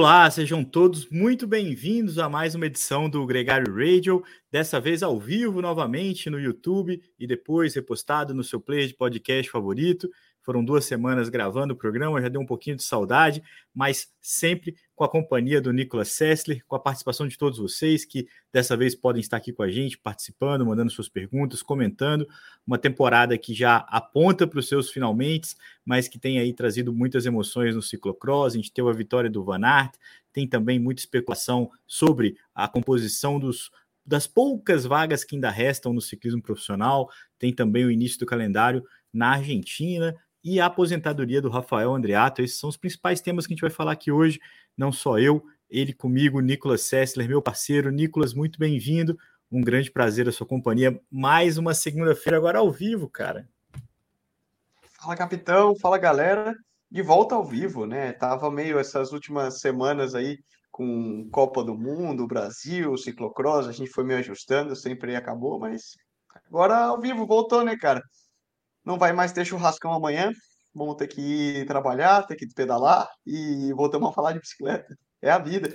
Olá, sejam todos muito bem-vindos a mais uma edição do Gregário Radio, dessa vez ao vivo novamente no YouTube e depois repostado no seu player de podcast favorito. Foram duas semanas gravando o programa, já deu um pouquinho de saudade, mas sempre com a companhia do Nicolas Sessler, com a participação de todos vocês que dessa vez podem estar aqui com a gente, participando, mandando suas perguntas, comentando. Uma temporada que já aponta para os seus finalmente, mas que tem aí trazido muitas emoções no ciclocross. A gente teve a vitória do Van Aert, tem também muita especulação sobre a composição dos das poucas vagas que ainda restam no ciclismo profissional, tem também o início do calendário na Argentina, e a aposentadoria do Rafael Andreato. Esses são os principais temas que a gente vai falar aqui hoje, não só eu, ele comigo, Nicolas Sessler, meu parceiro. Nicolas, muito bem-vindo. Um grande prazer a sua companhia. Mais uma segunda-feira agora ao vivo, cara. Fala, capitão. Fala, galera. De volta ao vivo, né? Tava meio essas últimas semanas aí com Copa do Mundo, Brasil, ciclocross, a gente foi meio ajustando, sempre acabou, mas agora ao vivo voltou, né, cara? Não vai mais ter churrascão amanhã, vamos ter que ir trabalhar, ter que pedalar e voltamos a falar de bicicleta. É a vida.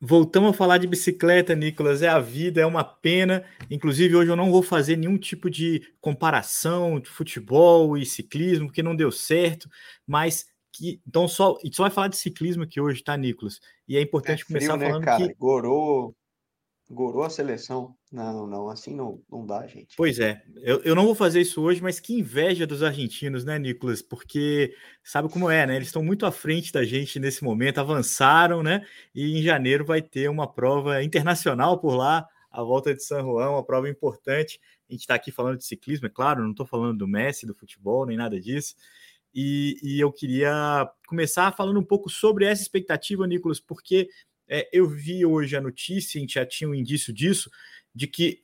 Voltamos a falar de bicicleta, Nicolas. É a vida, é uma pena. Inclusive, hoje eu não vou fazer nenhum tipo de comparação de futebol e ciclismo, porque não deu certo. Mas que. Então, só, só vai falar de ciclismo aqui hoje, tá, Nicolas? E é importante é frio, começar né, falando cara? que. Gorou, Gorou a seleção. Não, não, assim não, não dá, gente. Pois é, eu, eu não vou fazer isso hoje, mas que inveja dos argentinos, né, Nicolas? Porque sabe como é, né? Eles estão muito à frente da gente nesse momento, avançaram, né? E em janeiro vai ter uma prova internacional por lá, a volta de São João, uma prova importante. A gente está aqui falando de ciclismo, é claro, não estou falando do Messi, do futebol, nem nada disso. E, e eu queria começar falando um pouco sobre essa expectativa, Nicolas, porque é, eu vi hoje a notícia, a gente já tinha um indício disso, de que.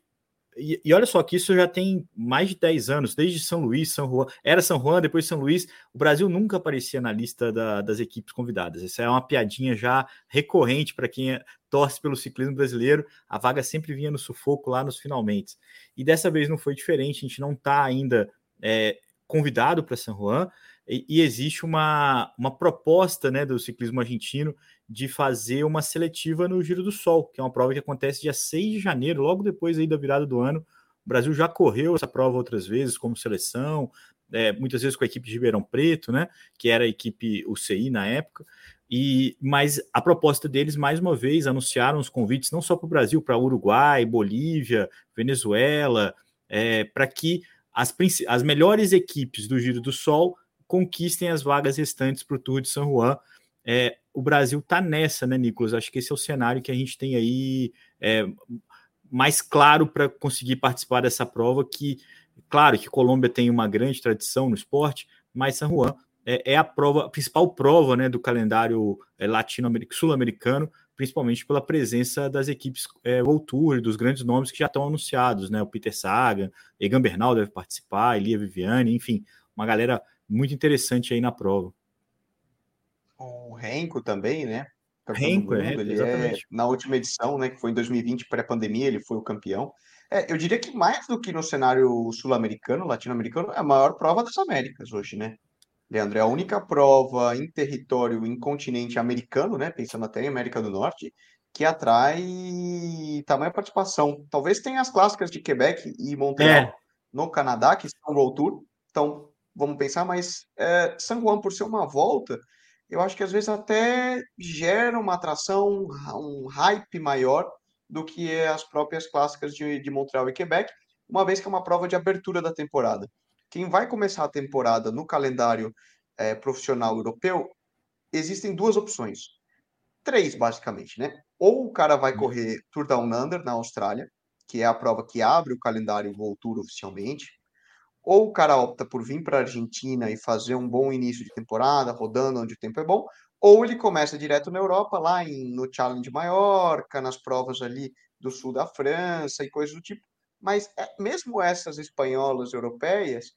E, e, olha só que isso já tem mais de 10 anos, desde São Luís, São Juan, era São Juan, depois São Luís, o Brasil nunca aparecia na lista da, das equipes convidadas. Essa é uma piadinha já recorrente para quem é, torce pelo ciclismo brasileiro, a vaga sempre vinha no sufoco lá nos finalmente. E dessa vez não foi diferente, a gente não está ainda é, convidado para São Juan, e, e, existe uma, uma proposta né, do ciclismo argentino de fazer uma seletiva no Giro do Sol, que é uma prova que acontece dia 6 de janeiro, logo depois aí da virada do ano. O Brasil já correu essa prova outras vezes como seleção, é, muitas vezes com a equipe de Ribeirão Preto, né, que era a equipe UCI na época. E mas a proposta deles mais uma vez anunciaram os convites não só para o Brasil, para Uruguai, Bolívia, Venezuela, é, para que as, as melhores equipes do Giro do Sol conquistem as vagas restantes para o Tour de São Juan. É, o Brasil está nessa, né, Nicolas? Acho que esse é o cenário que a gente tem aí é, mais claro para conseguir participar dessa prova. Que, claro, que Colômbia tem uma grande tradição no esporte, mas São Juan é, é a prova, a principal prova, né, do calendário é, latino-americano, sul-americano, principalmente pela presença das equipes é, World Tour, dos grandes nomes que já estão anunciados, né? O Peter Sagan, Egan Bernal deve participar, Elia Viviane, enfim, uma galera muito interessante aí na prova o Renko também, né? Renko, é, ele é, na última edição, né, que foi em 2020, pré-pandemia, ele foi o campeão. É, eu diria que mais do que no cenário sul-americano, latino-americano, é a maior prova das Américas hoje, né? Leandro, é a única prova em território, em continente americano, né? Pensando até em América do Norte, que atrai tamanha participação. Talvez tenha as clássicas de Quebec e Montreal é. no Canadá, que são World Tour. Então, vamos pensar, mas é, San Juan, por ser uma volta, eu acho que às vezes até gera uma atração, um hype maior do que as próprias clássicas de, de Montreal e Quebec, uma vez que é uma prova de abertura da temporada. Quem vai começar a temporada no calendário é, profissional europeu, existem duas opções. Três, basicamente, né? Ou o cara vai correr Tour Down Under na Austrália, que é a prova que abre o calendário World Tour oficialmente, ou o cara opta por vir para a Argentina e fazer um bom início de temporada, rodando onde o tempo é bom, ou ele começa direto na Europa, lá em, no Challenge Maiorca, nas provas ali do sul da França e coisas do tipo. Mas é, mesmo essas espanholas europeias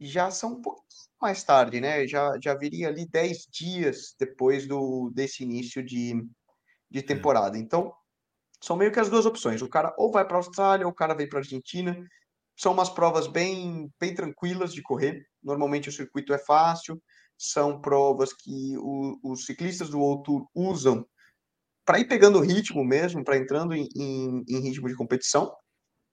já são um pouquinho mais tarde, né? Já, já viria ali 10 dias depois do, desse início de, de é. temporada. Então, são meio que as duas opções. O cara ou vai para a Austrália, ou o cara vem para a Argentina. São umas provas bem, bem tranquilas de correr. Normalmente o circuito é fácil. são provas que o, os ciclistas do Tour usam para ir pegando ritmo mesmo, para entrando em, em, em, ritmo de competição,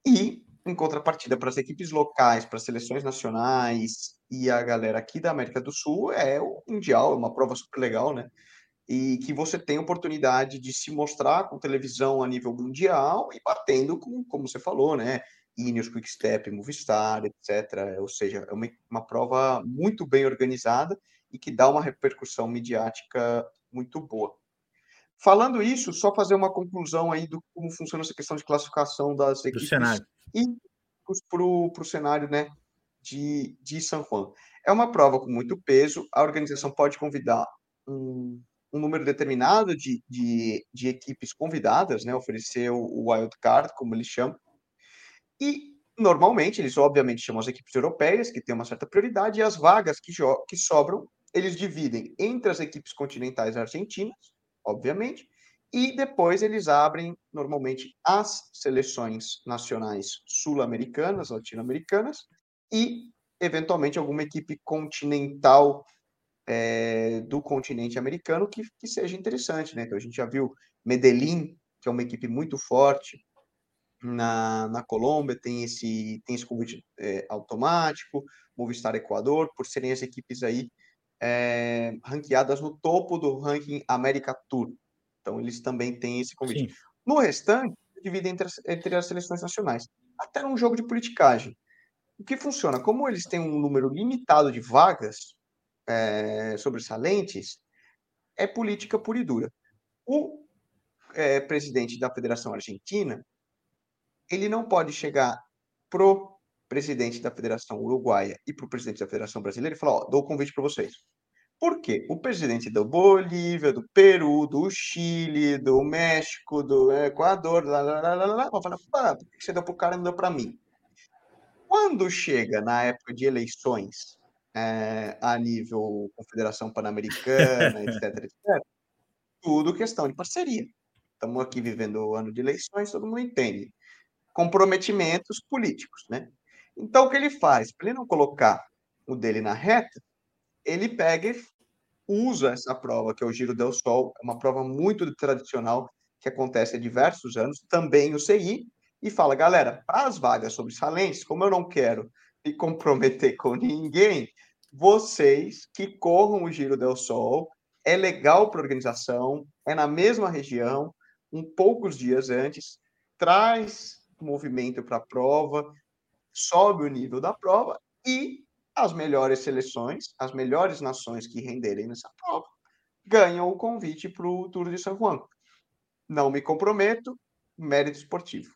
e em contrapartida para as equipes locais, para as seleções nacionais e a galera aqui da América do Sul, é o Mundial, é uma prova super legal, né? E que você tem oportunidade de se mostrar com televisão a nível mundial e batendo com, como você falou, né? Ineos, Quickstep, Movistar, etc. Ou seja, é uma, uma prova muito bem organizada e que dá uma repercussão midiática muito boa. Falando isso, só fazer uma conclusão aí do como funciona essa questão de classificação das equipes do cenário. e para o cenário né, de, de San Juan. É uma prova com muito peso, a organização pode convidar um, um número determinado de, de, de, equipes convidadas, né, oferecer o, o wild card, como eles chamam, e normalmente eles obviamente chamam as equipes europeias, que têm uma certa prioridade, e as vagas que, que sobram, eles dividem entre as equipes continentais argentinas, obviamente, e depois eles abrem normalmente as seleções nacionais sul-americanas, latino-americanas, e eventualmente alguma equipe continental é, do continente americano que, que seja interessante, né? Então a gente já viu Medellín, que é uma equipe muito forte, na, na Colômbia, tem esse, tem esse convite é, automático, Movistar Equador, por serem as equipes aí é, ranqueadas no topo do ranking América Tour. Então, eles também têm esse convite. Sim. No restante, divide entre as, entre as seleções nacionais. Até num jogo de politicagem. O que funciona? Como eles têm um número limitado de vagas é, sobressalentes, é política pura e dura. O é, presidente da Federação Argentina ele não pode chegar pro presidente da Federação Uruguaia e pro presidente da Federação Brasileira e falar, ó, dou o convite para vocês. Por quê? O presidente da Bolívia, do Peru, do Chile, do México, do Equador, lá, lá, lá, lá, lá, vai falar, pá, por que você deu pro cara e não deu para mim? Quando chega na época de eleições é, a nível Confederação Pan-Americana, etc, etc, tudo questão de parceria. Estamos aqui vivendo o ano de eleições, todo mundo entende comprometimentos políticos, né? Então, o que ele faz? Para ele não colocar o dele na reta, ele pega e usa essa prova, que é o Giro del Sol, é uma prova muito tradicional, que acontece há diversos anos, também o CI, e fala, galera, para as vagas sobressalentes, como eu não quero me comprometer com ninguém, vocês que corram o Giro del Sol, é legal para a organização, é na mesma região, um poucos dias antes, traz movimento para a prova, sobe o nível da prova e as melhores seleções, as melhores nações que renderem nessa prova, ganham o convite para o Tour de São Juan. Não me comprometo, mérito esportivo.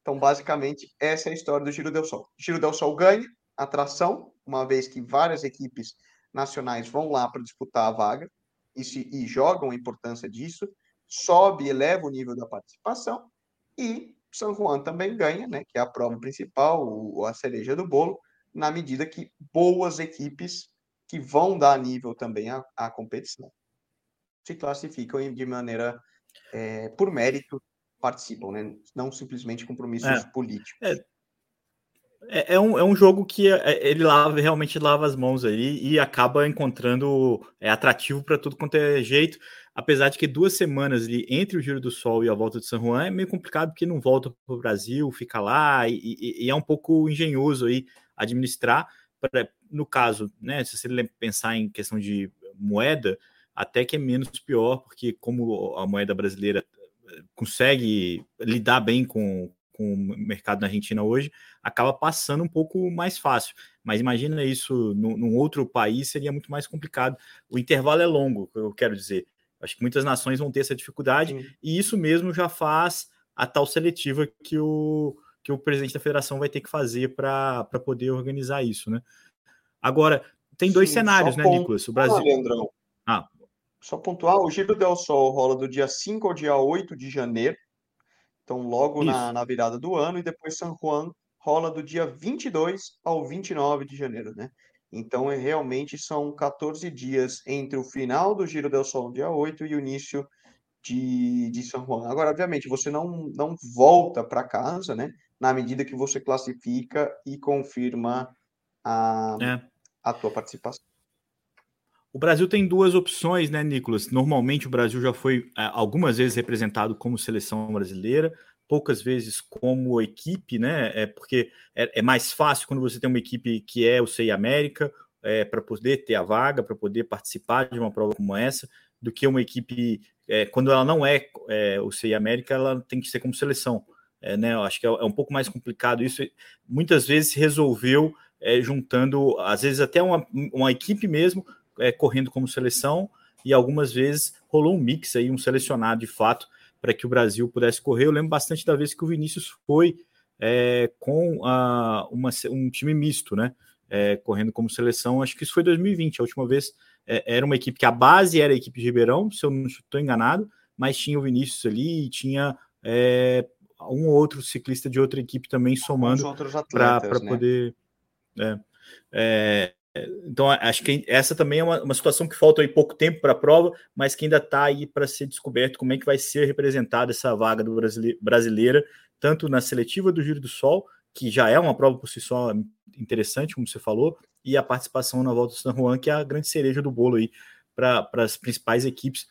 Então, basicamente, essa é a história do Giro del Sol. Giro del Sol ganha atração, uma vez que várias equipes nacionais vão lá para disputar a vaga e, se, e jogam a importância disso, sobe e eleva o nível da participação e são Juan também ganha, né, que é a prova principal, o, a cereja do bolo, na medida que boas equipes que vão dar nível também à, à competição se classificam de maneira é, por mérito participam, né? não simplesmente compromissos é, políticos. É, é, é, um, é um jogo que é, é, ele lava realmente lava as mãos aí e acaba encontrando é atrativo para tudo quanto é jeito apesar de que duas semanas ali entre o Giro do Sol e a volta de São Juan é meio complicado porque não volta para o Brasil, fica lá e, e, e, é um pouco engenhoso aí administrar. Pra, no caso, né, se você pensar em questão de moeda, até que é menos pior, porque como a moeda brasileira eh, consegue lidar bem com, com o mercado na Argentina hoje, acaba passando um pouco mais fácil. Mas imagina isso num, num outro país, seria muito mais complicado. O intervalo é longo, eu quero dizer. Acho que muitas nações vão ter essa dificuldade, Sim. e isso mesmo já faz a tal seletiva que o, que o presidente da federação vai ter que fazer para poder organizar isso, né? Agora, tem dois Sim, cenários, né. Nicolas? O Brasil. Leandrão. Ah. Só pontuar, o Giro del Sol rola do dia 5 ao dia 8 de janeiro, então logo na, na virada do ano, e depois San Juan rola do dia 22 ao 29 de janeiro, né? Então, é, realmente são 14 dias entre o final do Giro del Sol, dia 8, e o início de, de São Juan. Agora, obviamente, você não, não volta para casa, né? Na medida que você classifica e confirma a, é. a tua participação. O Brasil tem duas opções, né, Nicolas? Normalmente o Brasil já foi é, algumas vezes representado como seleção brasileira, poucas vezes como equipe, né? É porque é, é mais fácil quando você tem uma equipe que é o CEI América, é, para poder ter a vaga, para poder participar de uma prova como essa, do que uma equipe, é, quando ela não é, é, o CEI América, ela tem que ser como seleção. É, né, eu acho que é, um pouco mais complicado isso. Muitas vezes se resolveu juntando, às vezes até uma, uma equipe mesmo, é, correndo como seleção, e algumas vezes rolou um mix aí, um selecionado de fato, para que o Brasil pudesse correr. Eu lembro bastante da vez que o Vinícius foi é, com a, uma, um time misto, né? É, correndo como seleção, acho que isso foi 2020, a última vez é, era uma equipe que a base era a equipe de Ribeirão, se eu não estou enganado, mas tinha o Vinícius ali e tinha é, um ou outro ciclista de outra equipe também somando para né? poder. É, é, então, acho que essa também é uma, uma situação que falta aí pouco tempo para a prova, mas que ainda está aí para ser descoberto como é que vai ser representada essa vaga do brasileira, tanto na seletiva do Giro do Sol, que já é uma prova por si só interessante, como você falou, e a participação na volta do San Juan, que é a grande cereja do bolo aí para as principais equipes.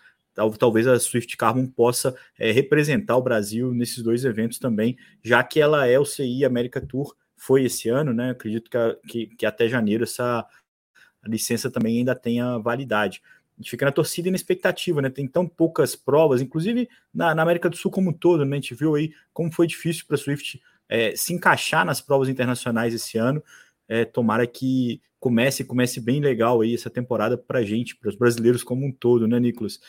Talvez a Swift Carbon possa é, representar o Brasil nesses dois eventos também, já que ela é o CI América Tour foi esse ano, né? Acredito que, que, que até janeiro essa licença também ainda tenha validade. A gente fica na torcida e na expectativa, né? Tem tão poucas provas, inclusive na, na América do Sul como um todo, né? A gente viu aí como foi difícil para a Swift é, se encaixar nas provas internacionais esse ano. É, tomara que comece, comece bem legal aí essa temporada para a gente, para os brasileiros como um todo, né, Nicolas?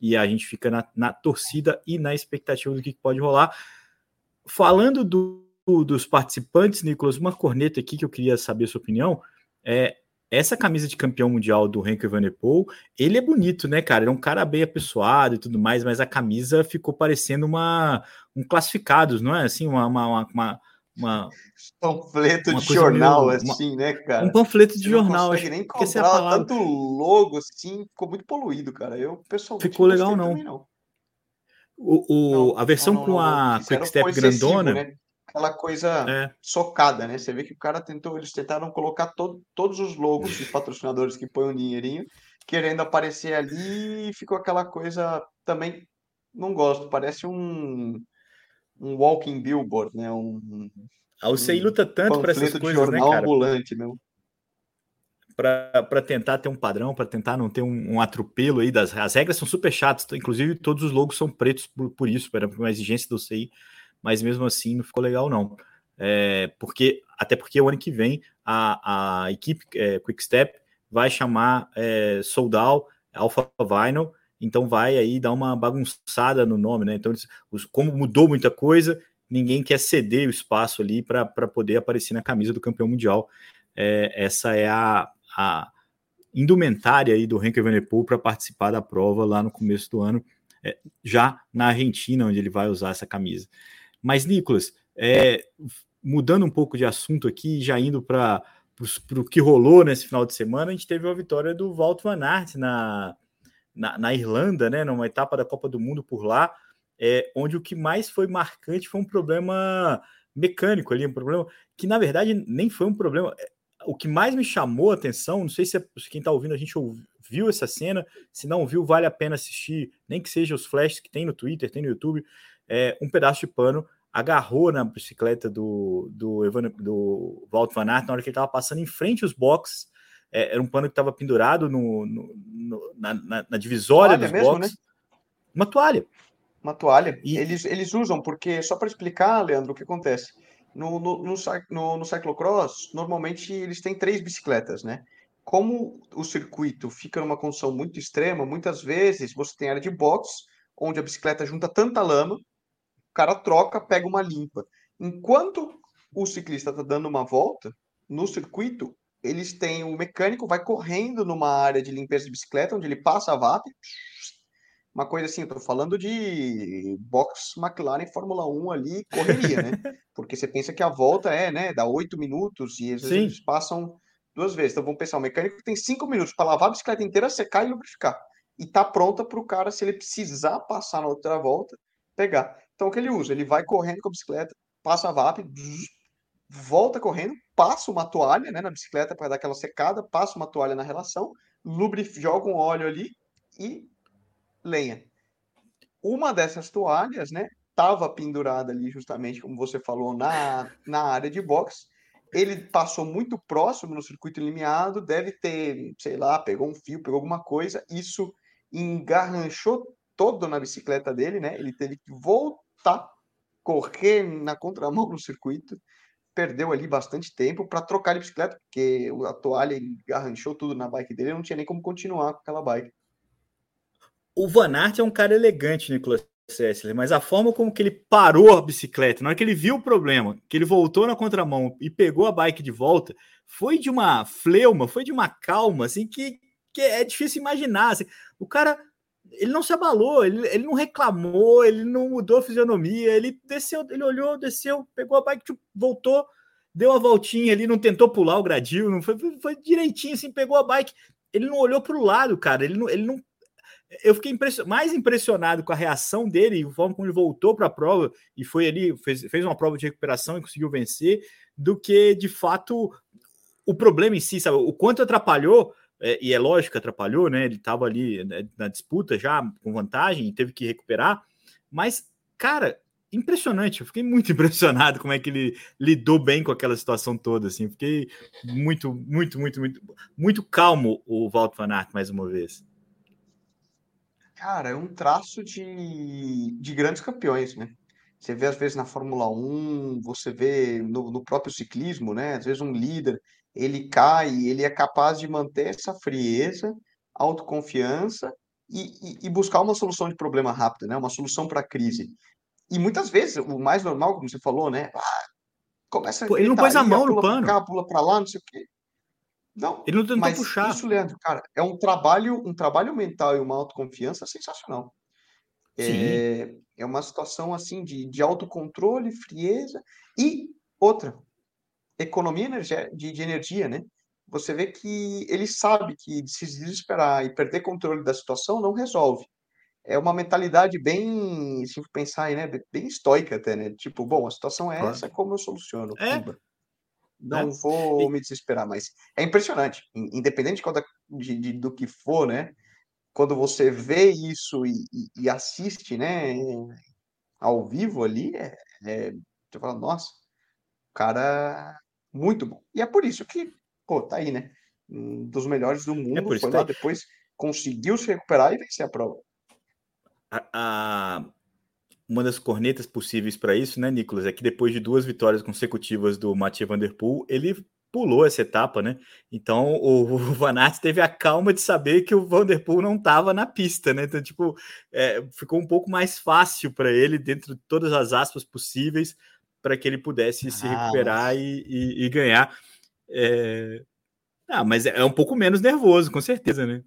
E a gente fica na, na torcida e na expectativa do que pode rolar. Falando do, dos participantes, Nicolas, uma corneta aqui que eu queria saber a sua opinião. É, essa camisa de campeão mundial do Henrique Van Poel, ele é bonito, né, cara? Ele é um cara bem apessoado e tudo mais, mas a camisa ficou parecendo uma um classificados, não é? Assim, uma, uma, uma, uma panfleto uma de jornal, meio, assim, uma, né, cara? Um panfleto de jornal. Não consegue nem comprar tanto logo assim, ficou muito poluído, cara. Eu pessoalmente ficou legal não. não. O, o, não, a versão não, com a Quick Step grandona. Né? Aquela coisa é. socada, né? Você vê que o cara tentou, eles tentaram colocar todo, todos os logos dos patrocinadores que põem um dinheirinho, querendo aparecer ali, e ficou aquela coisa também não gosto, parece um um walking billboard, né? Um, a UCI luta tanto para essas coisas, né, jornal né, cara? ambulante mesmo. Para tentar ter um padrão, para tentar não ter um, um, atropelo aí das as regras são super chatas, inclusive todos os logos são pretos por, por isso, era uma exigência do UCI mas mesmo assim não ficou legal, não. É, porque Até porque o ano que vem a, a equipe é, Quick Step vai chamar é, Soldal Alpha Vinyl, então vai aí dar uma bagunçada no nome, né? Então, os, como mudou muita coisa, ninguém quer ceder o espaço ali para poder aparecer na camisa do campeão mundial. É, essa é a, a indumentária aí do Henrique Evenepoel para participar da prova lá no começo do ano, é, já na Argentina, onde ele vai usar essa camisa. Mas, Nicolas, é, mudando um pouco de assunto aqui, já indo para o que rolou nesse final de semana, a gente teve a vitória do Walt Van Aert na, na, na, Irlanda, né, numa etapa da Copa do Mundo por lá, é, onde o que mais foi marcante foi um problema mecânico ali, um problema que na verdade nem foi um problema. É, o que mais me chamou a atenção, não sei se, é, se quem está ouvindo a gente viu essa cena, se não viu, vale a pena assistir, nem que seja os flashes que tem no Twitter, tem no YouTube, é, um pedaço de pano agarrou na bicicleta do, do, Evan, do Walt Van Aert na hora que ele estava passando em frente aos boxes. É, era um pano que estava pendurado no, no, no na, na, na, divisória dos mesmo, boxes. Né? Uma toalha. Uma toalha. E... Eles, eles usam, porque, só para explicar, Leandro, o que acontece. No, no, no, no, no cyclocross, normalmente eles têm três bicicletas, né? Como o circuito fica numa condição muito extrema, muitas vezes você tem área de box, onde a bicicleta junta tanta lama cara troca, pega uma limpa. Enquanto o ciclista está dando uma volta no circuito, eles têm o mecânico vai correndo numa área de limpeza de bicicleta, onde ele passa a VAP. Uma coisa assim, eu tô falando de box McLaren Fórmula 1 ali, correria, né? Porque você pensa que a volta é, né, dá oito minutos e vezes eles passam duas vezes. Então vamos pensar, o mecânico tem cinco minutos para lavar a bicicleta inteira, secar e lubrificar. E tá pronta para o cara, se ele precisar passar na outra volta, pegar. Então, o que ele usa? Ele vai correndo com a bicicleta, passa a VAP, volta correndo, passa uma toalha né, na bicicleta para dar aquela secada, passa uma toalha na relação, jogam óleo ali e lenha. Uma dessas toalhas, né, estava pendurada ali justamente, como você falou, na, na área de boxe. Ele passou muito próximo no circuito eliminado, deve ter, sei lá, pegou um fio, pegou alguma coisa, isso engarranchou todo na bicicleta dele, né? Ele teve que voltar, correr na contramão no circuito, perdeu ali bastante tempo para trocar de bicicleta, porque a toalha engarranchou tudo na bike dele, não tinha nem como continuar com aquela bike. O Van Aert é um cara elegante, Nicolas Sessler, mas a forma como que ele parou a bicicleta, na hora que ele viu o problema, que ele voltou na contramão e pegou a bike de volta, foi de uma fleuma, foi de uma calma, assim, que, que é difícil imaginar. Assim. O cara, ele não se abalou, ele, ele não reclamou, ele não mudou a fisionomia, ele desceu, ele olhou, desceu, pegou a bike, tipo, voltou, deu a voltinha ali, não tentou pular o gradil, não foi, foi, direitinho, assim, pegou a bike, ele não olhou para o lado, cara, ele não, ele não eu fiquei impression... mais impressionado com a reação dele, a forma como ele voltou para a prova e foi ali, fez, fez uma prova de recuperação e conseguiu vencer, do que de fato o problema em si, sabe? O quanto atrapalhou, é, e é lógico que atrapalhou, né? Ele estava ali né, na disputa já com vantagem teve que recuperar, mas, cara, impressionante. Eu fiquei muito impressionado como é que ele lidou bem com aquela situação toda, assim. Fiquei muito, muito, muito, muito, muito calmo o Walter Van Aert mais uma vez. Cara, é um traço de, de grandes campeões, né? Você vê, às vezes, na Fórmula 1, você vê no, no próprio ciclismo, né? Às vezes, um líder, ele cai, ele é capaz de manter essa frieza, autoconfiança e, e, e buscar uma solução de problema rápido, né? Uma solução para a crise. E muitas vezes, o mais normal, como você falou, né? Ah, começa Pô, ele não pôs a mão no pano. Cá, pula para lá, não sei o quê. Não, ele não tentou mas puxar. Isso, Leandro, cara, é um trabalho, um trabalho mental e uma autoconfiança sensacional. É, é uma situação assim de, de autocontrole, frieza e outra, economia de, de energia, né? Você vê que ele sabe que se desesperar e perder controle da situação não resolve. É uma mentalidade bem, se pensar aí, né? Bem estoica até, né? Tipo, bom, a situação é essa, como eu soluciono? É, não né? vou me desesperar, mas é impressionante, independente de, de, do que for, né? Quando você vê isso e, e, e assiste, né, ao vivo ali, é, é, você fala, nossa, cara, muito bom. E é por isso que, pô, tá aí, né? Um dos melhores do é mundo, é foi lá, tá depois conseguiu se recuperar e vencer a prova. A, a, uma das cornetas possíveis para isso, né, Nicolas, é que depois de duas vitórias consecutivas do Mathieu Van Der Poel, ele pulou essa etapa, né? Então o, Van Aert teve a calma de saber que o Van Der Poel não estava na pista, né? Então, tipo, é, ficou um pouco mais fácil para ele, dentro de todas as aspas possíveis, para que ele pudesse ah, se recuperar e, e, e, ganhar. É... Ah, mas é um pouco menos nervoso, com certeza, né?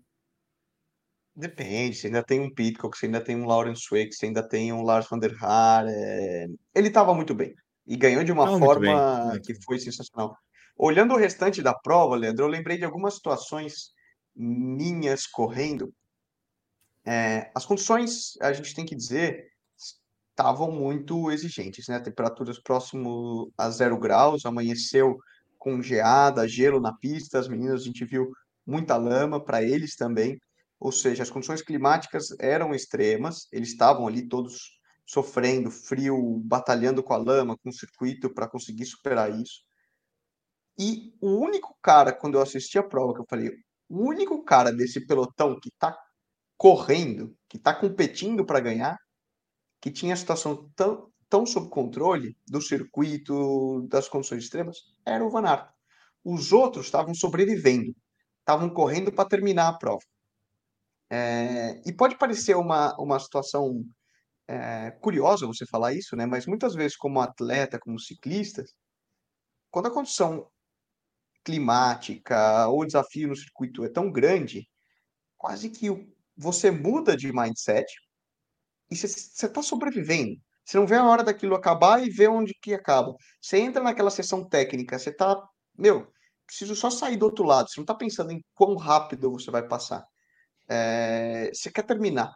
Depende, você ainda tem um Pitcock, você ainda tem um Lawrence Wake, você ainda tem um Lars van der Haar. É... Ele estava muito bem. E ganhou de uma Tava forma que foi sensacional. Olhando o restante da prova, Leandro, eu lembrei de algumas situações minhas correndo. É, as condições, a gente tem que dizer, estavam muito exigentes, né? Temperaturas próximo a zero graus, amanheceu com geada, gelo na pista, as meninas a gente viu muita lama para eles também ou seja, as condições climáticas eram extremas, eles estavam ali todos sofrendo frio, batalhando com a lama, com o circuito para conseguir superar isso. E o único cara, quando eu assisti a prova, que eu falei, o único cara desse pelotão que está correndo, que está competindo para ganhar, que tinha a situação tão, tão sob controle do circuito, das condições extremas, era o Van Aert. Os outros estavam sobrevivendo, estavam correndo para terminar a prova. É, e pode parecer uma, uma situação é, curiosa você falar isso, né? Mas muitas vezes, como atleta, como ciclista, quando a condição climática o desafio no circuito é tão grande, quase que você muda de mindset e você está sobrevivendo. Você não vê a hora daquilo acabar e vê onde que acaba. Você entra naquela sessão técnica, você está, meu, preciso só sair do outro lado. Você não está pensando em quão rápido você vai passar. É, você quer terminar.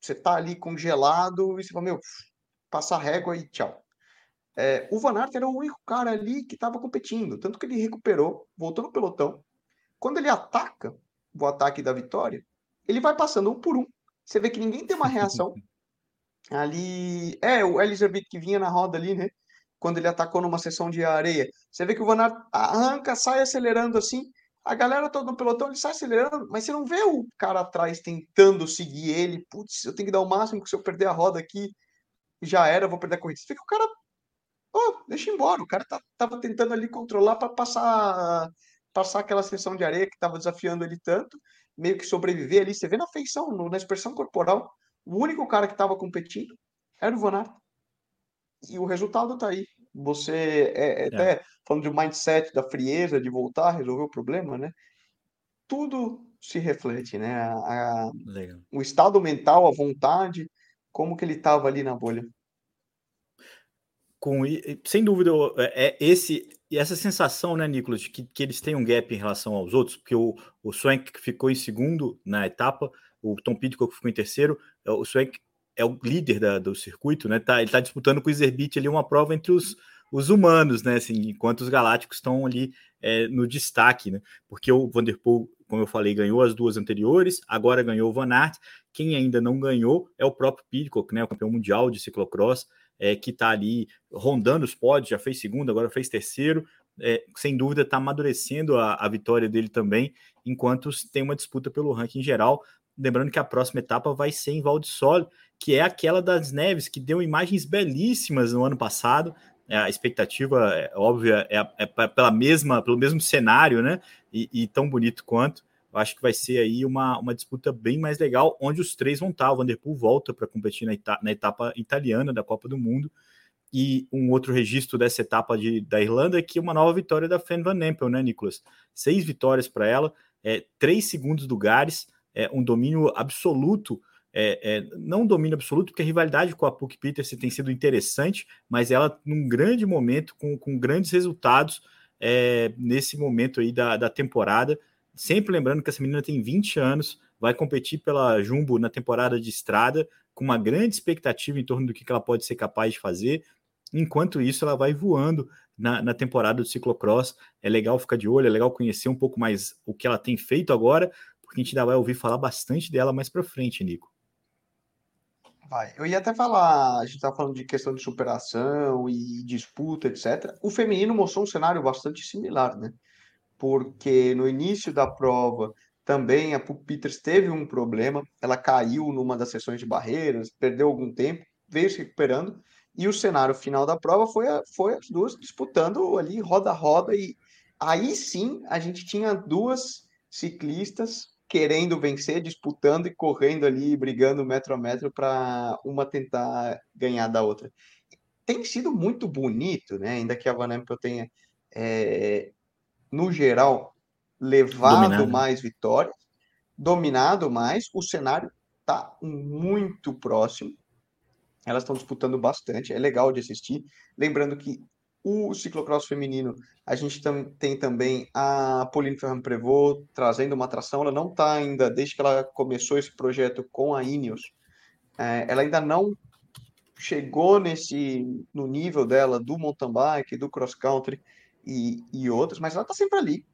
Você está ali congelado e você fala, meu, passa a régua e tchau. É, o Van Aert era o único cara ali que estava competindo, tanto que ele recuperou, voltou no pelotão. Quando ele ataca, o ataque da vitória, ele vai passando um por um. Você vê que ninguém tem uma reação. ali, é, o Elizabeth que vinha na roda ali, né? Quando ele atacou numa sessão de areia. Você vê que o Van Aert arranca, sai acelerando assim. A galera toda no pelotão, ele sai acelerando, mas você não vê o cara atrás tentando seguir ele. Putz, eu tenho que dar o máximo, porque se eu perder a roda aqui, já era, vou perder a corrida. Você vê que o cara oh, deixa embora. O cara tá, tava tentando ali controlar para passar passar aquela sessão de areia que estava desafiando ele tanto, meio que sobreviver ali. Você vê na feição, no, na expressão corporal, o único cara que estava competindo era o Van Aert. E o resultado tá aí. Você é, é, é. até falando de mindset, da frieza, de voltar, resolver o problema, né? Tudo se reflete, né? A, a, o estado mental, a vontade, como que ele estava ali na bolha com sem dúvida é, é esse e essa sensação, né, Nicolas, de que, que eles têm um gap em relação aos outros, porque o, o Swank ficou em segundo na etapa, o Tom Pitcock ficou em terceiro, é, o Swank é o líder da, do circuito, né? Tá, ele está disputando com o Zerbit ali uma prova entre os, os humanos, né? Assim, enquanto os galácticos estão ali é, no destaque, né? Porque o Vanderpool, como eu falei, ganhou as duas anteriores, agora ganhou o Van Aert. Quem ainda não ganhou é o próprio Pitcock, né? O campeão mundial de ciclocross é, que está ali rondando os pódios, já fez segundo, agora fez terceiro. É, sem dúvida está amadurecendo a, a, vitória dele também, enquanto tem uma disputa pelo ranking geral. Lembrando que a próxima etapa vai ser em Valdissol, que é aquela das neves que deu imagens belíssimas no ano passado. É, a expectativa é, óbvia é, é, pela mesma, pelo mesmo cenário, né? E, e tão bonito quanto eu acho que vai ser aí uma, uma disputa bem mais legal, onde os três vão estar. O Vanderpool volta para competir na, etapa, na etapa italiana da Copa do Mundo. E um outro registro dessa etapa de, da Irlanda é que uma nova vitória da Fran Van Empel, né, Nicolas? Seis vitórias para ela, é, três segundos lugares, é, um domínio absoluto. É, é, não um domínio absoluto, porque a rivalidade com a Puck Peters tem sido interessante, mas ela num grande momento, com, com grandes resultados é, nesse momento aí da, da temporada. Sempre lembrando que essa menina tem 20 anos, vai competir pela Jumbo na temporada de estrada, com uma grande expectativa em torno do que ela pode ser capaz de fazer. Enquanto isso, ela vai voando na, na temporada do ciclocross. É legal ficar de olho, é legal conhecer um pouco mais o que ela tem feito agora, porque a gente ainda vai ouvir falar bastante dela mais para frente, Nico. Vai. Eu ia até falar, a gente estava falando de questão de superação e disputa, etc. O feminino mostrou um cenário bastante similar, né? Porque no início da prova também a Puck Peters teve um problema, ela caiu numa das sessões de barreiras, perdeu algum tempo, veio se recuperando, e o cenário final da prova foi, a, foi as duas disputando ali roda a roda, e aí sim a gente tinha duas ciclistas querendo vencer, disputando e correndo ali, brigando metro a metro para uma tentar ganhar da outra. Tem sido muito bonito, né? Ainda que a Van tenha é, no geral, levado dominado. mais vitórias, dominado mais, o cenário está muito próximo. Elas estão disputando bastante, é legal de assistir. Lembrando que o ciclocross feminino, a gente tam, tem também a Pauline Ferrand Prevot trazendo uma atração. Ela não está ainda, desde que ela começou esse projeto com a Ineos, é, ela ainda não chegou nesse no nível dela do mountain bike, do cross country e, e outras, mas ela está sempre ali,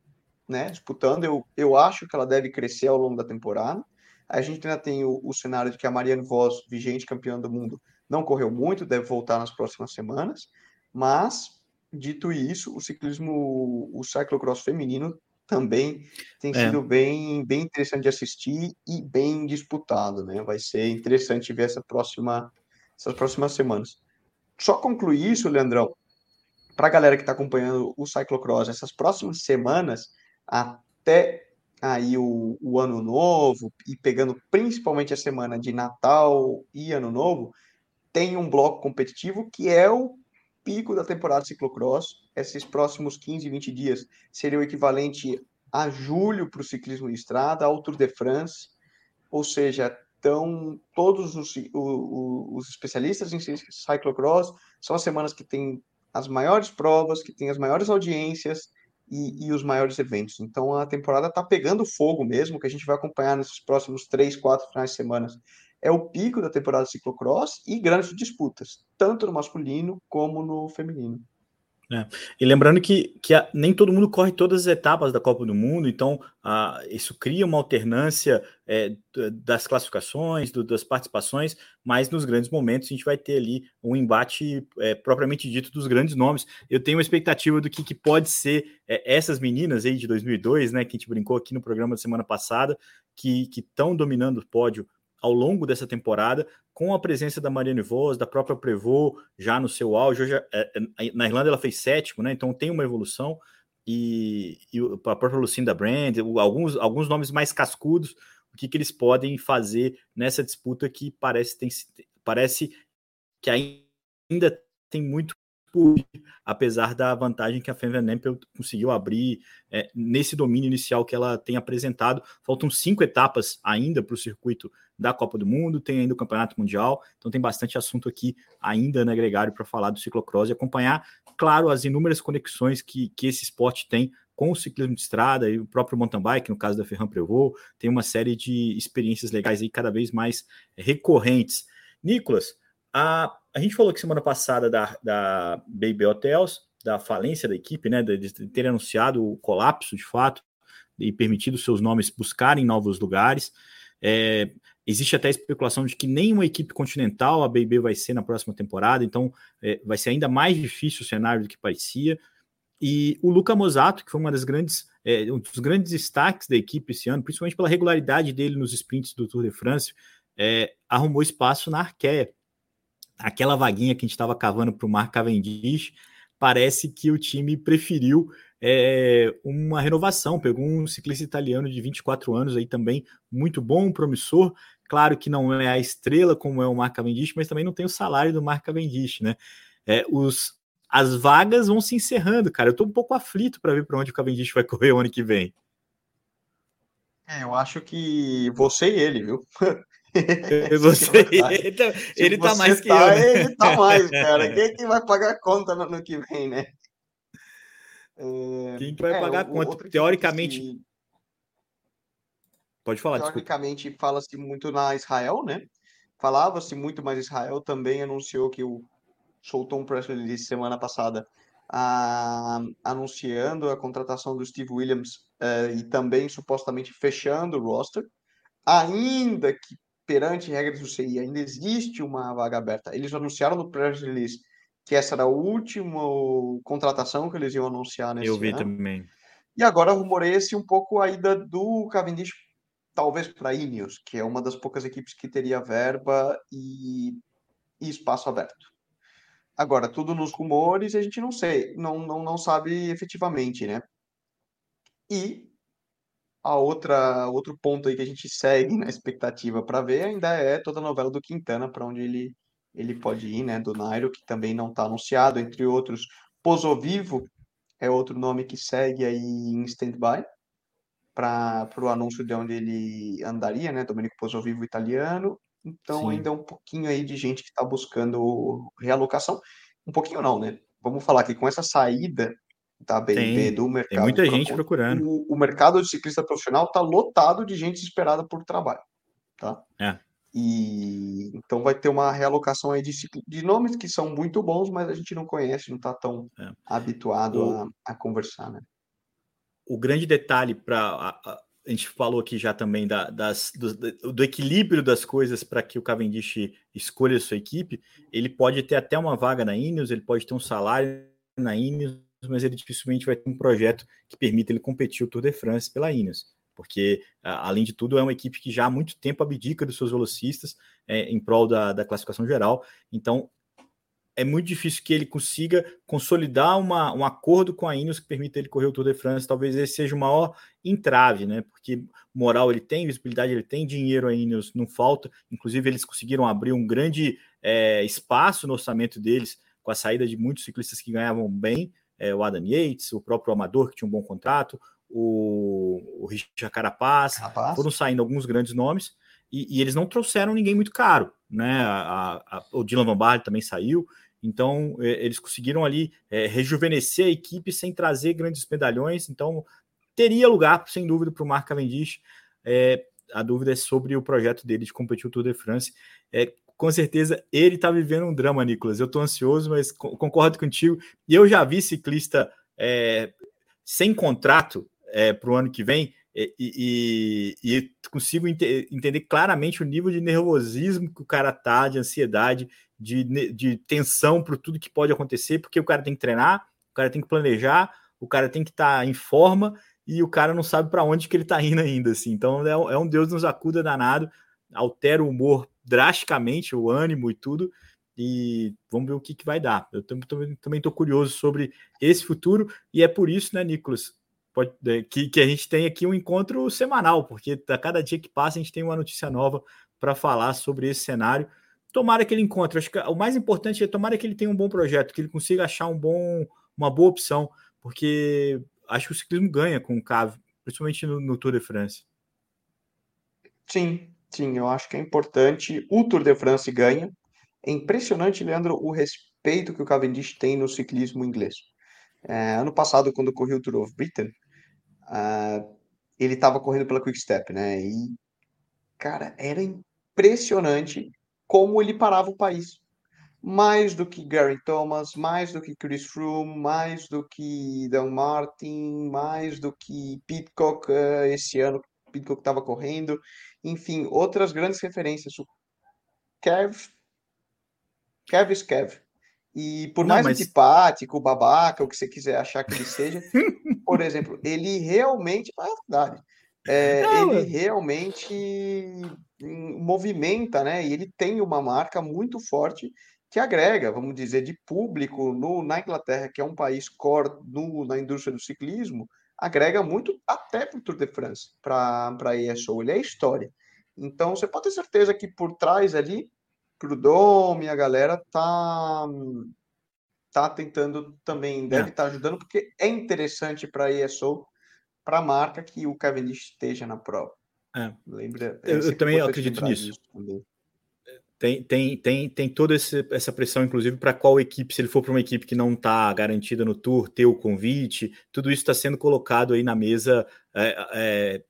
né? Disputando. Eu, eu acho que ela deve crescer ao longo da temporada. A gente ainda tem o, o cenário de que a Marianne Voss, vigente campeã do mundo, não correu muito, deve voltar nas próximas semanas. Mas, dito isso, o ciclismo, o cyclocross feminino também tem é. sido bem, bem interessante de assistir e bem disputado, né? Vai ser interessante ver essa próxima, essas próximas semanas. Só concluir isso, Leandrão, para a galera que está acompanhando o cyclocross essas próximas semanas, até aí o, o, ano novo, e pegando principalmente a semana de Natal e Ano Novo, tem um bloco competitivo que é o pico da temporada de ciclocross. Esses próximos 15, 20 dias seria o equivalente a julho para o ciclismo de estrada, ao Tour de France, ou seja, então todos os, os, especialistas em cyclocross são as semanas que tem as maiores provas, que tem as maiores audiências e, e os maiores eventos. Então a temporada está pegando fogo mesmo, que a gente vai acompanhar nesses próximos três, quatro finais de semana. É o pico da temporada ciclocross e grandes disputas, tanto no masculino como no feminino. É. E lembrando que, que a, nem todo mundo corre todas as etapas da Copa do Mundo, então a, isso cria uma alternância é, das classificações, do, das participações, mas nos grandes momentos a gente vai ter ali um embate é, propriamente dito dos grandes nomes. Eu tenho uma expectativa do que, que pode ser é, essas meninas aí de 2002, né, que a gente brincou aqui no programa da semana passada, que estão dominando o pódio ao longo dessa temporada, com a presença da Mariane Vos, da própria Prevô, já no seu auge. Hoje, é, é, na Irlanda ela fez sétimo, né? Então tem uma evolução. E, e a própria Lucinda Brand, alguns, alguns nomes mais cascudos, o que, que eles podem fazer nessa disputa que parece, tem, parece que ainda tem muito apesar da vantagem que a Van Empel conseguiu abrir é, nesse domínio inicial que ela tem apresentado. Faltam cinco etapas ainda para o circuito da Copa do Mundo, tem ainda o Campeonato Mundial, então tem bastante assunto aqui ainda, né, Gregário, para falar do ciclocross e acompanhar, claro, as inúmeras conexões que, que esse esporte tem com o ciclismo de estrada e o próprio mountain bike, no caso da Ferran Prevot, tem uma série de experiências legais aí cada vez mais recorrentes. Nicolas, a, a gente falou que semana passada da, da Baby Hotels, da falência da equipe, né, de, ter anunciado o colapso de fato e permitido seus nomes buscarem novos lugares. É, existe até a especulação de que nenhuma equipe continental a BB vai ser na próxima temporada, então é, vai ser ainda mais difícil o cenário do que parecia. E o Luca Mosato, que foi uma das grandes, é, um dos grandes destaques da equipe esse ano, principalmente pela regularidade dele nos sprints do Tour de France, é, arrumou espaço na Arqueia aquela vaguinha que a gente estava cavando para o Mark Cavendish, parece que o time preferiu é, uma renovação. Pegou um ciclista italiano de 24 anos aí também, muito bom, promissor. Claro que não é a estrela como é o Mark Cavendish, mas também não tem o salário do Mark Cavendish, né? É, os, as vagas vão se encerrando, cara. Eu estou um pouco aflito para ver para onde o Cavendish vai correr o ano que vem. É, eu acho que você e ele, viu? Você, ele tá, ele tá mais que tá, eu. Né? Ele tá mais, cara. Quem é que vai pagar a conta no ano que vem, né? É, Quem que vai é, pagar a conta? Teoricamente. Que... Pode falar, Teoricamente, fala-se muito na Israel, né? Falava-se muito, mas Israel também anunciou que o soltou um press release semana passada a, anunciando a contratação do Steve Williams uh, e também supostamente fechando o roster, ainda que perante regras do CI ainda existe uma vaga aberta. Eles anunciaram no press release que essa era a última contratação que eles iam anunciar nesse Eu vi ano. também. E agora rumorei-se um pouco a ida do Cavendish, talvez para Ineos, que é uma das poucas equipes que teria verba e, e espaço aberto. Agora, tudo nos rumores, a gente não sei, não, não, não sabe efetivamente, né? E a outra outro ponto aí que a gente segue na expectativa para ver ainda é toda a novela do Quintana, para onde ele, ele pode ir, né? Do Nairo, que também não está anunciado, entre outros. Pozo Vivo é outro nome que segue aí em stand-by para o anúncio de onde ele andaria, né? Domenico Pozo Vivo italiano. Então, Sim. ainda é um pouquinho aí de gente que está buscando realocação. Um pouquinho não, né? Vamos falar que com essa saída da BNB, do mercado. Tem muita gente procurando. O, o, mercado de ciclista profissional está lotado de gente esperada por trabalho. Tá? É. E então vai ter uma realocação aí de, de nomes que são muito bons, mas a gente não conhece, não está tão é. habituado o, a, a, conversar, né? O grande detalhe para a, a, gente falou aqui já também da, das, do, do equilíbrio das coisas para que o Cavendish escolha a sua equipe. Ele pode ter até uma vaga na Ineos, ele pode ter um salário na Ineos, mas ele dificilmente vai ter um projeto que permita ele competir o Tour de France pela Ineos, porque, além de tudo, é uma equipe que já há muito tempo abdica dos seus velocistas é, em prol da, da classificação geral, então é muito difícil que ele consiga consolidar uma, um acordo com a Ineos que permita ele correr o Tour de France. Talvez esse seja o maior entrave, né? Porque moral ele tem, visibilidade ele tem, dinheiro a Ineos não falta. Inclusive, eles conseguiram abrir um grande é, espaço no orçamento deles com a saída de muitos ciclistas que ganhavam bem é, o Adam Yates, o próprio Amador, que tinha um bom contrato, o, o Richard Carapaz, foram saindo alguns grandes nomes, e, e, eles não trouxeram ninguém muito caro, né? A, a, o Dylan Van Barley também saiu, então é, eles conseguiram ali é, rejuvenescer a equipe sem trazer grandes medalhões, então teria lugar, sem dúvida, para o Mark Cavendish. É, a dúvida é sobre o projeto dele de competir o Tour de France. É, com certeza ele está vivendo um drama, Nicolas. Eu estou ansioso, mas concordo contigo. E eu já vi ciclista é, sem contrato é, para o ano que vem e, e, e consigo ent entender claramente o nível de nervosismo que o cara tá, de ansiedade, de, de tensão para tudo que pode acontecer, porque o cara tem que treinar, o cara tem que planejar, o cara tem que estar tá em forma e o cara não sabe para onde que ele está indo ainda, assim. Então é, é, um Deus nos acuda danado, altera o humor drasticamente, o ânimo e tudo. E vamos ver o que, que vai dar. Eu também estou curioso sobre esse futuro, e é por isso, né, Nicolas, pode, é, que, que a gente tem aqui um encontro semanal, porque a cada dia que passa a gente tem uma notícia nova para falar sobre esse cenário. Tomara que ele encontre. Acho que o mais importante é tomara que ele tenha um bom projeto, que ele consiga achar um bom, uma boa opção, porque acho que o ciclismo ganha com o Cave, principalmente no, no Tour de France. Sim, sim, eu acho que é importante. O Tour de France ganha. É impressionante, Leandro, o respeito que o Cavendish tem no ciclismo inglês. É, ano passado, quando corri o Tour of Britain, uh, ele estava correndo pela Quick Step, né? E, cara, era impressionante como ele parava o país. Mais do que Gary Thomas, mais do que Chris Froome, mais do que Dan Martin, mais do que Pitcock uh, esse ano, Pitcock estava correndo. Enfim, outras grandes referências. O Kev, Kev Kev. E por Não, mais mas... antipático, babaca, o que você quiser achar que ele seja, por exemplo, ele realmente. É verdade. É, Não, ele realmente movimenta, né? E ele tem uma marca muito forte que agrega, vamos dizer, de público no, na Inglaterra, que é um país core no, na indústria do ciclismo, agrega muito até para o Tour de France, para a ESO. Ele é história. Então, você pode ter certeza que por trás ali Prudhomme, a galera tá tá tentando também, deve estar é. tá ajudando, porque é interessante para a ESO, para a marca, que o Cavendish esteja na prova. É. Lembra? Eu, eu também acredito nisso. Tem, tem, tem, tem toda essa pressão, inclusive, para qual equipe, se ele for para uma equipe que não está garantida no tour, ter o convite, tudo isso está sendo colocado aí na mesa é, é,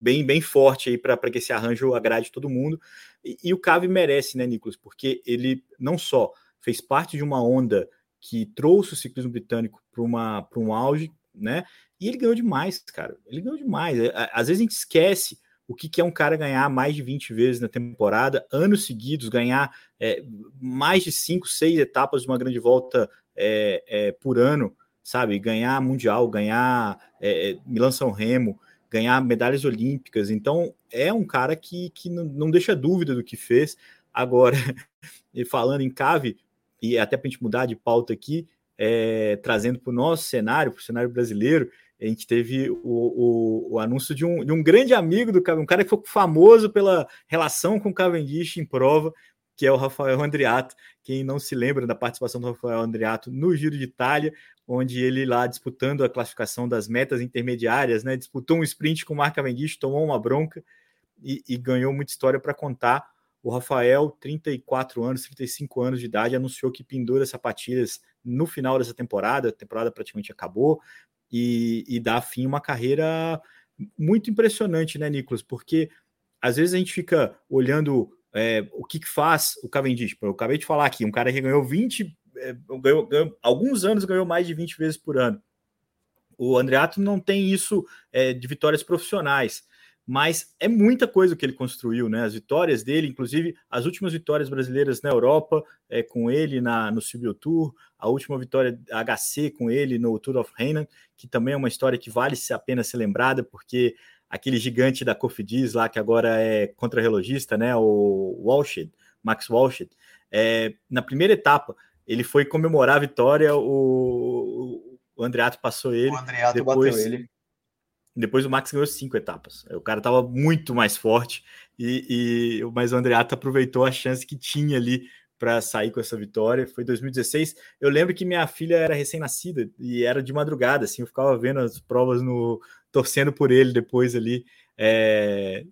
bem, bem forte aí para que esse arranjo agrade todo mundo. E, e o Cave merece, né, Nicolas? Porque ele não só fez parte de uma onda que trouxe o ciclismo britânico para um auge, né? E ele ganhou demais, cara. Ele ganhou demais. É, às vezes a gente esquece o que, que é um cara ganhar mais de 20 vezes na temporada, anos seguidos, ganhar é, mais de 5, 6 etapas de uma grande volta é, é, por ano, sabe? Ganhar Mundial, ganhar é, é Milan São Remo, ganhar medalhas olímpicas. Então, é um cara que, que não, deixa dúvida do que fez. Agora, e falando em Cave, e até para a gente mudar de pauta aqui, é, trazendo para o nosso cenário, para o cenário brasileiro, a gente teve o, o, o, anúncio de um, de um grande amigo do Cavendish, um cara que foi famoso pela relação com o Cavendish em prova, que é o Rafael Andriato. Quem não se lembra da participação do Rafael Andriato no Giro de Itália, onde ele lá disputando a classificação das metas intermediárias, né, disputou um sprint com o Mark Cavendish, tomou uma bronca e, e ganhou muita história para contar. O Rafael, 34 anos, 35 anos de idade, anunciou que pendura sapatilhas no final dessa temporada, a temporada praticamente acabou, e, e dá fim a uma carreira muito impressionante, né, Nicolas? Porque às vezes a gente fica olhando é, o que, que, faz o Cavendish. Eu acabei de falar aqui, um cara que ganhou 20, é, ganhou, ganhou, alguns anos ganhou mais de 20 vezes por ano. O Andreato não tem isso é, de vitórias profissionais, mas é muita coisa que ele construiu, né? As vitórias dele, inclusive as últimas vitórias brasileiras na Europa, é, com ele na, no Civil Tour, a última vitória HC com ele no Tour of Hainan, que também é uma história que vale a pena ser lembrada, porque aquele gigante da Cofidis lá, que agora é contra-relogista, né? O Walshed, Max Walshed, é, na primeira etapa, ele foi comemorar a vitória, o, o Andreato passou ele. O Andreato depois, bateu ele. Depois o Max ganhou cinco etapas. O cara estava muito mais forte, e, e mas o Andreato aproveitou a chance que tinha ali para sair com essa vitória. Foi 2016. Eu lembro que minha filha era recém-nascida e era de madrugada, assim, eu ficava vendo as provas no, torcendo por ele depois ali, é,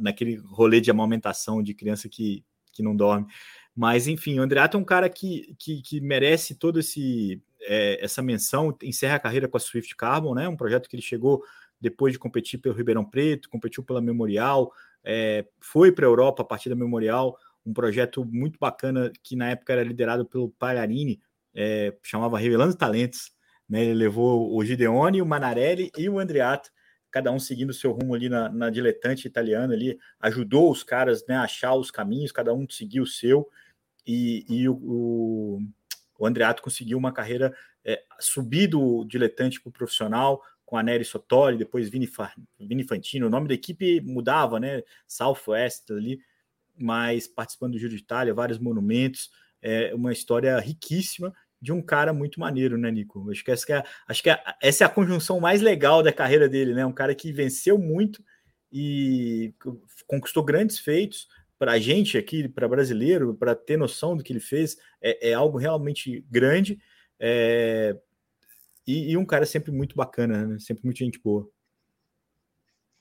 naquele rolê de amamentação de criança que, que não dorme. Mas, enfim, o Andreato é um cara que, que, que merece toda esse, é, essa menção, encerra a carreira com a Swift Carbon, né? Um projeto que ele chegou depois de competir pelo Ribeirão Preto, competiu pela Memorial, é, foi para a Europa a partir da Memorial, um projeto muito bacana que na época era liderado pelo Pagliarini, é, chamava Revelando Talentos. Né? Ele levou o Gideone, o Manarelli e o Andriato, cada um seguindo seu rumo ali na, na diletante italiana, ali, ajudou os caras né, a achar os caminhos, cada um seguiu o seu, e, e o, o, o conseguiu uma carreira é, subir do diletante para o profissional, com a Nery Sotori, depois Vini, Vini Fantino, o nome da equipe mudava, né? Southwest ali, mas participando do Giro de Itália, vários monumentos, é uma história riquíssima de um cara muito maneiro, né, Nico? Acho que essa é, acho que é, essa é a conjunção mais legal da carreira dele, né? Um cara que venceu muito e conquistou grandes feitos, para a gente aqui, para brasileiro, para ter noção do que ele fez, é, é algo realmente grande. É, e, e, um cara sempre muito bacana, né? sempre muito gente boa.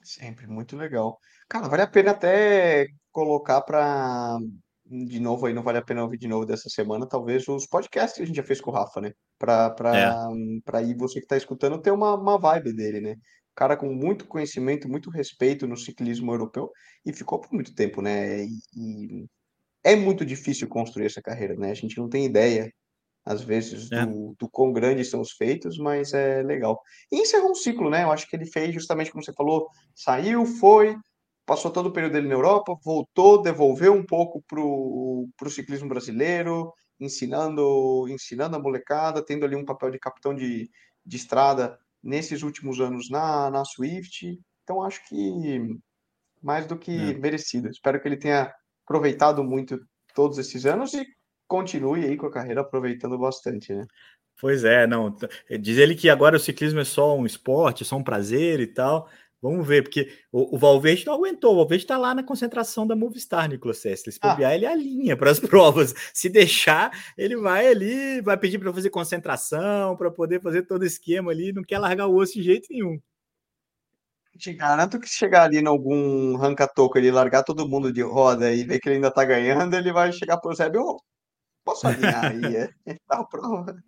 Sempre, muito legal. Cara, vale a pena até colocar para. De novo aí, não vale a pena ouvir de novo dessa semana, talvez os podcasts que a gente já fez com o Rafa, né? Para é. ir você que está escutando ter uma, uma vibe dele, né? cara com muito conhecimento, muito respeito no ciclismo europeu e ficou por muito tempo, né? E, e é muito difícil construir essa carreira, né? A gente não tem ideia, às vezes, é. do, do quão grandes são os feitos, mas é legal. E encerrou um ciclo, né? Eu acho que ele fez justamente como você falou, saiu, foi, passou todo o período dele na Europa, voltou, devolveu um pouco para o ciclismo brasileiro, ensinando, ensinando a molecada, tendo ali um papel de capitão de, de estrada nesses últimos anos na, na Swift. Então, acho que mais do que é. merecido. Espero que ele tenha aproveitado muito todos esses anos e continue aí com a carreira aproveitando bastante, né? Pois é, não. Diz ele que agora o ciclismo é só um esporte, só um prazer e tal. Vamos ver, porque o, o Valverde não aguentou. O Valverde está lá na concentração da Movistar, Nicolas Sessler. Se ah. bobear, ah. ele alinha para as provas. Se deixar, ele vai ali, vai pedir para fazer concentração, para poder fazer todo o esquema ali. Não quer largar o osso de jeito nenhum. Te garanto que se chegar ali em algum ranca-toco, ele largar todo mundo de roda e ver que ele ainda está ganhando, ele vai chegar para o Zé, oh, posso alinhar aí? é, tá prova.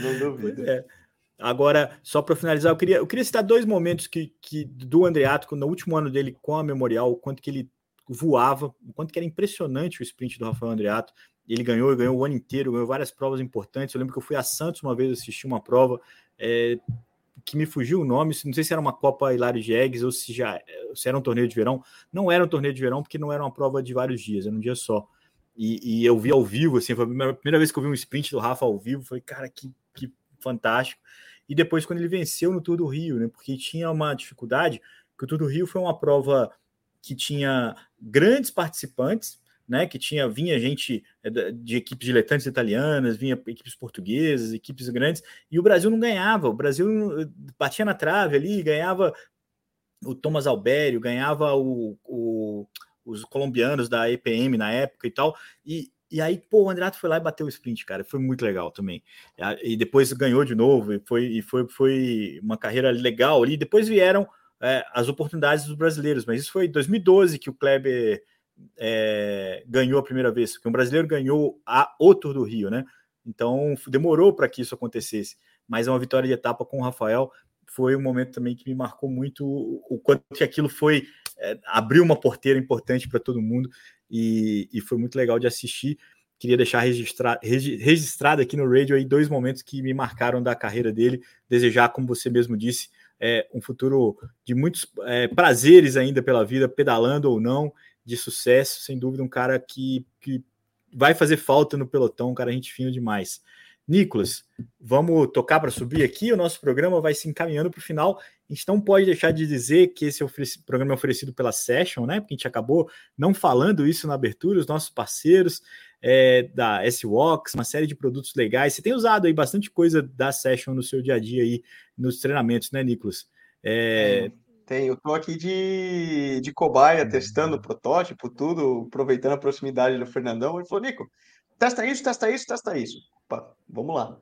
Não duvido. É. Agora, só para finalizar, eu queria, eu queria citar dois momentos que, que do Andreato, no último ano dele com a Memorial, o quanto que ele voava, o quanto que era impressionante o sprint do Rafael Andreato. Ele ganhou, ele ganhou o ano inteiro, ganhou várias provas importantes. Eu lembro que eu fui a Santos uma vez assistir uma prova é, que me fugiu o nome, não sei se era uma Copa Hilário Jegues ou se já se era um torneio de verão. Não era um torneio de verão porque não era uma prova de vários dias, era um dia só. E, e eu vi ao vivo, assim, foi a primeira, vez que eu vi um sprint do Rafa ao vivo, foi, cara, que, que fantástico e depois quando ele venceu no Tour do Rio, né? Porque tinha uma dificuldade, que o Tour do Rio foi uma prova que tinha grandes participantes, né? Que tinha vinha gente é, de equipes diletantes italianas, vinha equipes portuguesas, equipes grandes, e o Brasil não ganhava. O Brasil batia na trave ali, ganhava o Thomas Albério, ganhava o, o os colombianos da EPM na época e tal, e, e aí, pô, o Andreato foi lá e bateu o sprint, cara. Foi muito legal também. E depois ganhou de novo, e foi, e foi, foi uma carreira legal ali. Depois vieram é, as oportunidades dos brasileiros, mas isso foi em 2012 que o Kleber é, ganhou a primeira vez, que um brasileiro ganhou a, o Tour do Rio, né? Então demorou para que isso acontecesse. Mas é uma vitória de etapa com o Rafael foi um momento também que me marcou muito o quanto que aquilo foi é, abriu uma porteira importante para todo mundo e, e, foi muito legal de assistir. Queria deixar registrar, registrado aqui no radio aí dois momentos que me marcaram da carreira dele. Desejar, como você mesmo disse, é, um futuro de muitos é, prazeres ainda pela vida, pedalando ou não, de sucesso. Sem dúvida, um cara que, que vai fazer falta no pelotão, um cara gente fino demais. Nicolas, vamos tocar para subir aqui. O nosso programa vai se encaminhando para o final. A gente não pode deixar de dizer que esse programa é oferecido pela Session, né? Porque a gente acabou não falando isso na abertura. Os nossos parceiros é, da S-Walks, uma série de produtos legais. Você tem usado aí bastante coisa da Session no seu dia a dia aí nos treinamentos, né, Nicolas? É... Tem, eu estou aqui de, de cobaia, testando o protótipo, tudo, aproveitando a proximidade do Fernandão. Ele falou, Nico, testa isso, testa isso, testa isso opa, vamos lá.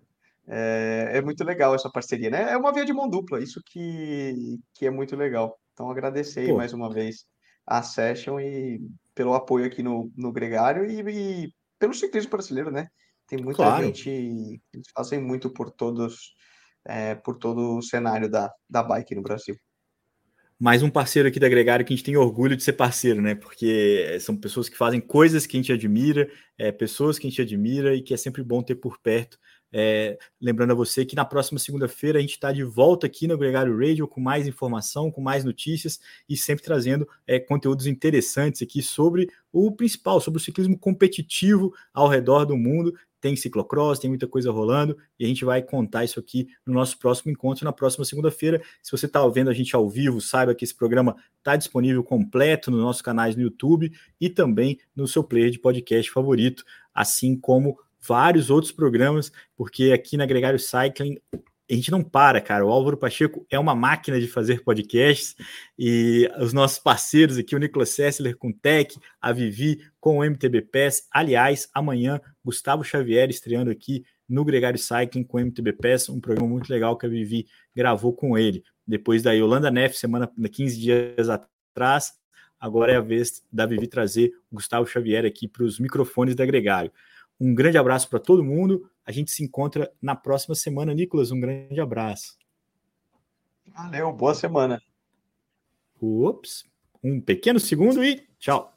É, é, muito legal essa parceria, né? É uma via de mão dupla, isso que, que é muito legal. Então, agradecer Pô. mais uma vez a Session e pelo apoio aqui no, no Gregário e, e pelo ciclismo brasileiro, né? Tem muita claro. gente, eles fazem muito por todos, é, por todo o cenário da, da bike no Brasil. Mais um parceiro aqui da Gregário que a gente tem orgulho de ser parceiro, né? Porque são pessoas que fazem coisas que a gente admira, é, pessoas que a gente admira e que é sempre bom ter por perto. É, lembrando a você que na próxima segunda-feira a gente está de volta aqui no Gregário Radio com mais informação, com mais notícias e sempre trazendo é, conteúdos interessantes aqui sobre o principal, sobre o ciclismo competitivo ao redor do mundo tem ciclocross, tem muita coisa rolando, e a gente vai contar isso aqui no nosso próximo encontro, na próxima segunda-feira. Se você está vendo a gente ao vivo, saiba que esse programa está disponível completo no nosso canais no YouTube e também no seu player de podcast favorito, assim como vários outros programas, porque aqui na Gregário Cycling a gente não para, cara. O Álvaro Pacheco é uma máquina de fazer podcasts e os nossos parceiros aqui, o Nicolas Sessler com Tech, a Vivi com o MTB Pass. Aliás, amanhã, Gustavo Xavier estreando aqui no Gregário Cycling com o MTB Pass, um programa muito legal que a Vivi gravou com ele. Depois da Yolanda Neff, semana 15 dias atrás, agora é a vez da Vivi trazer o Gustavo Xavier aqui para os microfones da Gregário. Um grande abraço para todo mundo. A gente se encontra na próxima semana. Nicolas, um grande abraço. Valeu, boa semana. Ups, um pequeno segundo e tchau.